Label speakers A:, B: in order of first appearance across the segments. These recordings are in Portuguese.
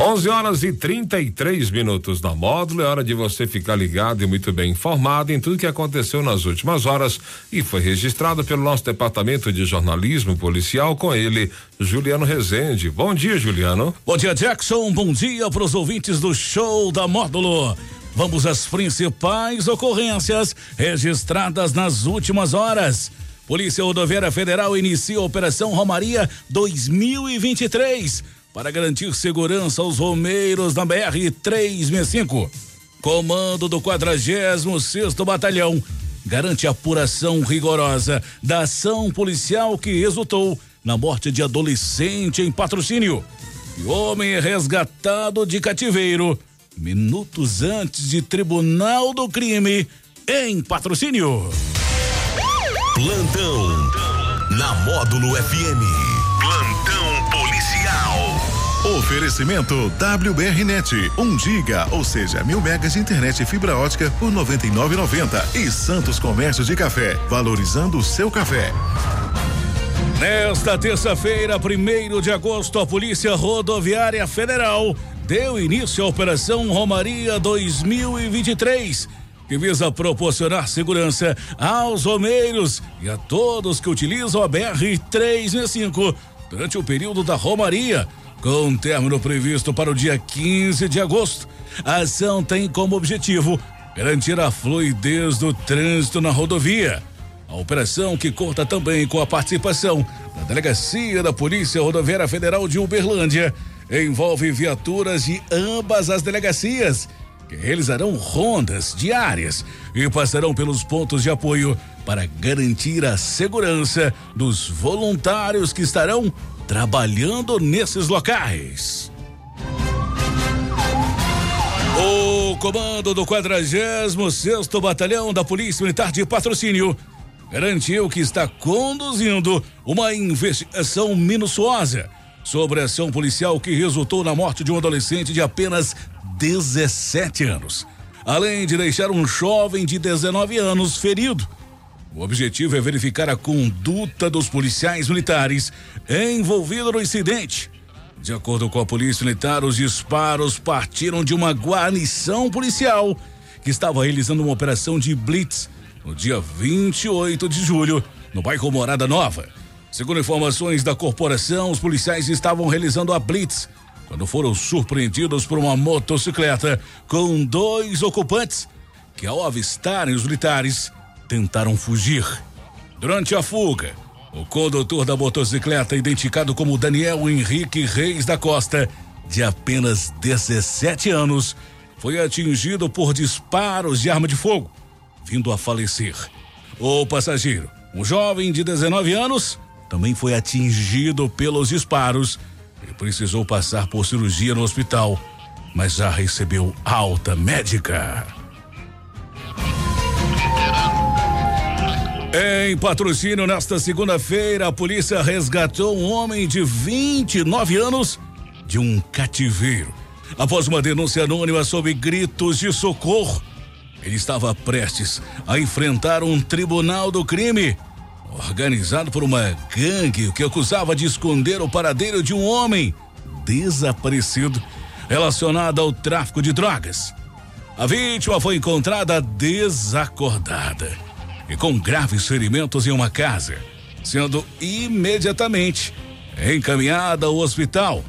A: 11 horas e 33 minutos na módulo. É hora de você ficar ligado e muito bem informado em tudo que aconteceu nas últimas horas e foi registrado pelo nosso departamento de jornalismo policial com ele, Juliano Rezende. Bom dia, Juliano.
B: Bom dia, Jackson. Bom dia para os ouvintes do show da módulo. Vamos às principais ocorrências registradas nas últimas horas. Polícia Rodoviária Federal inicia a Operação Romaria 2023 para garantir segurança aos romeiros na BR 365. Comando do 46 Batalhão garante apuração rigorosa da ação policial que resultou na morte de adolescente em patrocínio. E homem resgatado de cativeiro minutos antes de Tribunal do Crime em patrocínio.
C: Plantão na Módulo FM. Oferecimento WBRnet, 1 um giga, ou seja, mil megas de internet e fibra ótica por 99,90 e Santos Comércio de Café, valorizando o seu café.
B: Nesta terça-feira, 1 de agosto, a Polícia Rodoviária Federal deu início à Operação Romaria 2023 que visa proporcionar segurança aos romeiros e a todos que utilizam a BR 365 durante o período da Romaria, com término previsto para o dia 15 de agosto. A ação tem como objetivo garantir a fluidez do trânsito na rodovia. A operação, que conta também com a participação da Delegacia da Polícia Rodoviária Federal de Uberlândia, envolve viaturas de ambas as delegacias que realizarão rondas diárias e passarão pelos pontos de apoio para garantir a segurança dos voluntários que estarão trabalhando nesses locais. O comando do 46 Batalhão da Polícia Militar de Patrocínio garantiu que está conduzindo uma investigação minuciosa sobre a ação policial que resultou na morte de um adolescente de apenas 17 anos, além de deixar um jovem de 19 anos ferido. O objetivo é verificar a conduta dos policiais militares envolvidos no incidente. De acordo com a Polícia Militar, os disparos partiram de uma guarnição policial que estava realizando uma operação de blitz no dia 28 de julho, no bairro Morada Nova. Segundo informações da corporação, os policiais estavam realizando a blitz quando foram surpreendidos por uma motocicleta com dois ocupantes que, ao avistarem os militares, tentaram fugir. Durante a fuga, o condutor da motocicleta, identificado como Daniel Henrique Reis da Costa, de apenas 17 anos, foi atingido por disparos de arma de fogo, vindo a falecer. O passageiro, um jovem de 19 anos, também foi atingido pelos disparos e precisou passar por cirurgia no hospital, mas já recebeu alta médica. Em patrocínio, nesta segunda-feira, a polícia resgatou um homem de 29 anos de um cativeiro. Após uma denúncia anônima sobre gritos de socorro, ele estava prestes a enfrentar um tribunal do crime organizado por uma gangue que acusava de esconder o paradeiro de um homem desaparecido relacionado ao tráfico de drogas. A vítima foi encontrada desacordada e com graves ferimentos em uma casa, sendo imediatamente encaminhada ao hospital.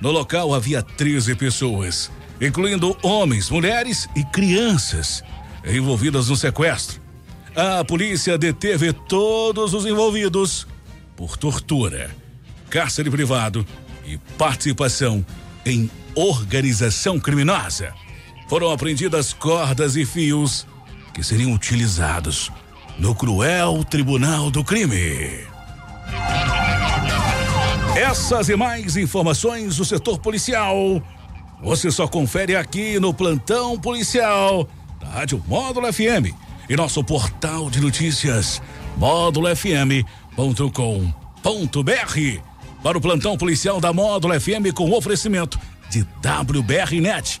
B: No local havia 13 pessoas, incluindo homens, mulheres e crianças, envolvidas no sequestro. A polícia deteve todos os envolvidos por tortura, cárcere privado e participação em organização criminosa. Foram apreendidas cordas e fios que seriam utilizados no cruel Tribunal do Crime. Essas e mais informações do setor policial você só confere aqui no Plantão Policial da Rádio Módulo FM e nosso portal de notícias módulofm.com.br. Para o plantão policial da Módulo FM com oferecimento de WBRnet,